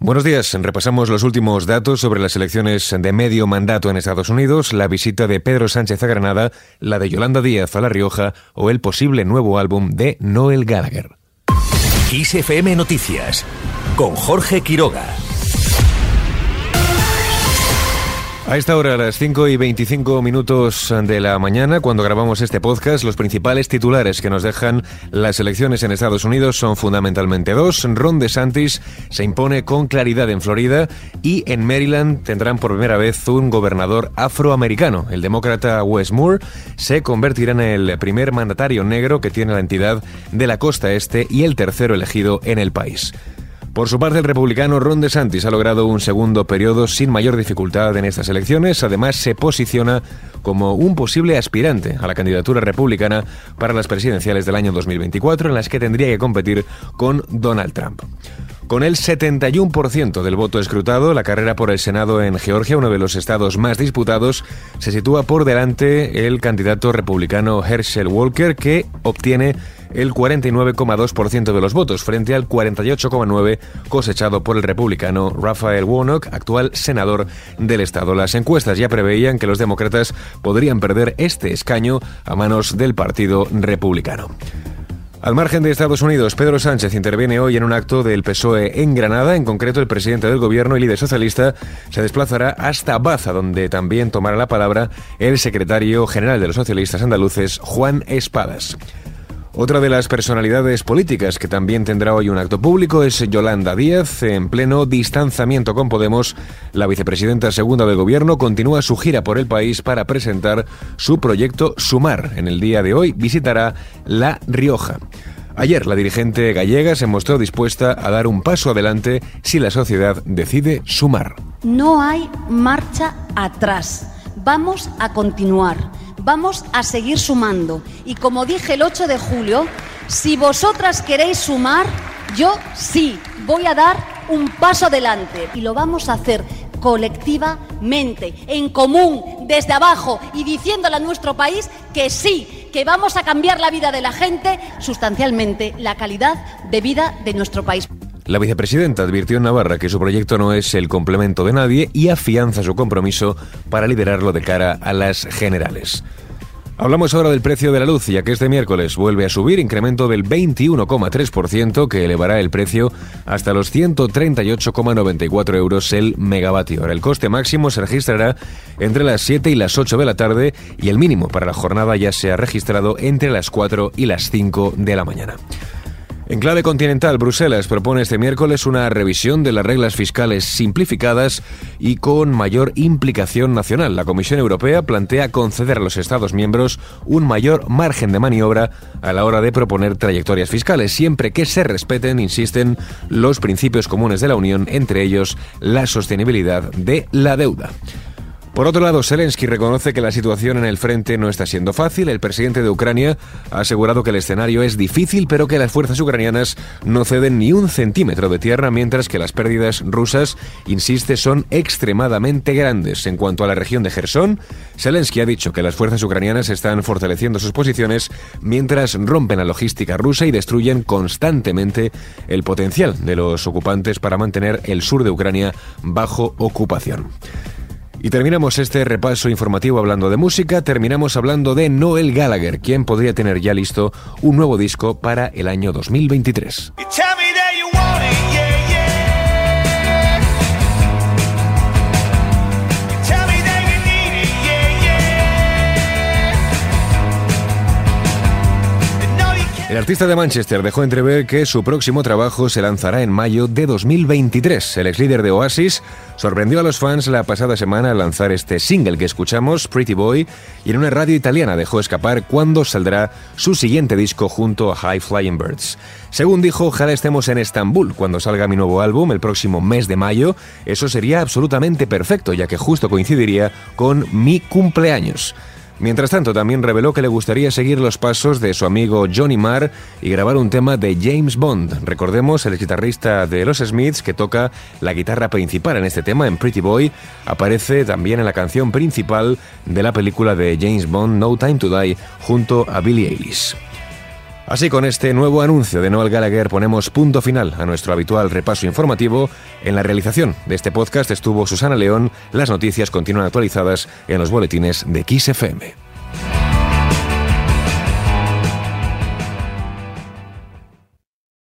Buenos días. Repasamos los últimos datos sobre las elecciones de medio mandato en Estados Unidos, la visita de Pedro Sánchez a Granada, la de Yolanda Díaz a La Rioja o el posible nuevo álbum de Noel Gallagher. XFM Noticias con Jorge Quiroga. A esta hora, a las 5 y 25 minutos de la mañana, cuando grabamos este podcast, los principales titulares que nos dejan las elecciones en Estados Unidos son fundamentalmente dos. Ron DeSantis se impone con claridad en Florida y en Maryland tendrán por primera vez un gobernador afroamericano. El demócrata Wes Moore se convertirá en el primer mandatario negro que tiene la entidad de la costa este y el tercero elegido en el país. Por su parte, el republicano Ron DeSantis ha logrado un segundo periodo sin mayor dificultad en estas elecciones. Además, se posiciona como un posible aspirante a la candidatura republicana para las presidenciales del año 2024, en las que tendría que competir con Donald Trump. Con el 71% del voto escrutado, la carrera por el Senado en Georgia, uno de los estados más disputados, se sitúa por delante el candidato republicano Herschel Walker, que obtiene el 49,2% de los votos, frente al 48,9% cosechado por el republicano Raphael Warnock, actual senador del estado. Las encuestas ya preveían que los demócratas podrían perder este escaño a manos del Partido Republicano. Al margen de Estados Unidos, Pedro Sánchez interviene hoy en un acto del PSOE en Granada. En concreto, el presidente del gobierno y líder socialista se desplazará hasta Baza, donde también tomará la palabra el secretario general de los socialistas andaluces, Juan Espadas. Otra de las personalidades políticas que también tendrá hoy un acto público es Yolanda Díaz. En pleno distanciamiento con Podemos, la vicepresidenta segunda del gobierno continúa su gira por el país para presentar su proyecto Sumar. En el día de hoy visitará La Rioja. Ayer la dirigente gallega se mostró dispuesta a dar un paso adelante si la sociedad decide sumar. No hay marcha atrás. Vamos a continuar vamos a seguir sumando. Y como dije el 8 de julio, si vosotras queréis sumar, yo sí voy a dar un paso adelante y lo vamos a hacer colectivamente, en común, desde abajo y diciéndole a nuestro país que sí, que vamos a cambiar la vida de la gente, sustancialmente la calidad de vida de nuestro país. La vicepresidenta advirtió en Navarra que su proyecto no es el complemento de nadie y afianza su compromiso para liderarlo de cara a las generales. Hablamos ahora del precio de la luz, ya que este miércoles vuelve a subir, incremento del 21,3% que elevará el precio hasta los 138,94 euros el megavatio. El coste máximo se registrará entre las 7 y las 8 de la tarde y el mínimo para la jornada ya se ha registrado entre las 4 y las 5 de la mañana. En clave continental, Bruselas propone este miércoles una revisión de las reglas fiscales simplificadas y con mayor implicación nacional. La Comisión Europea plantea conceder a los Estados miembros un mayor margen de maniobra a la hora de proponer trayectorias fiscales, siempre que se respeten, insisten, los principios comunes de la Unión, entre ellos la sostenibilidad de la deuda. Por otro lado, Zelensky reconoce que la situación en el frente no está siendo fácil. El presidente de Ucrania ha asegurado que el escenario es difícil, pero que las fuerzas ucranianas no ceden ni un centímetro de tierra, mientras que las pérdidas rusas, insiste, son extremadamente grandes. En cuanto a la región de Gerson, Zelensky ha dicho que las fuerzas ucranianas están fortaleciendo sus posiciones mientras rompen la logística rusa y destruyen constantemente el potencial de los ocupantes para mantener el sur de Ucrania bajo ocupación. Y terminamos este repaso informativo hablando de música, terminamos hablando de Noel Gallagher, quien podría tener ya listo un nuevo disco para el año 2023. Artista de Manchester dejó entrever que su próximo trabajo se lanzará en mayo de 2023. El ex líder de Oasis sorprendió a los fans la pasada semana al lanzar este single que escuchamos, Pretty Boy, y en una radio italiana dejó escapar cuándo saldrá su siguiente disco junto a High Flying Birds. Según dijo, ojalá estemos en Estambul cuando salga mi nuevo álbum el próximo mes de mayo. Eso sería absolutamente perfecto, ya que justo coincidiría con mi cumpleaños. Mientras tanto, también reveló que le gustaría seguir los pasos de su amigo Johnny Marr y grabar un tema de James Bond. Recordemos, el guitarrista de los Smiths, que toca la guitarra principal en este tema, en Pretty Boy, aparece también en la canción principal de la película de James Bond, No Time to Die, junto a Billie Eilish. Así con este nuevo anuncio de Noel Gallagher ponemos punto final a nuestro habitual repaso informativo. En la realización de este podcast estuvo Susana León. Las noticias continúan actualizadas en los boletines de XFM.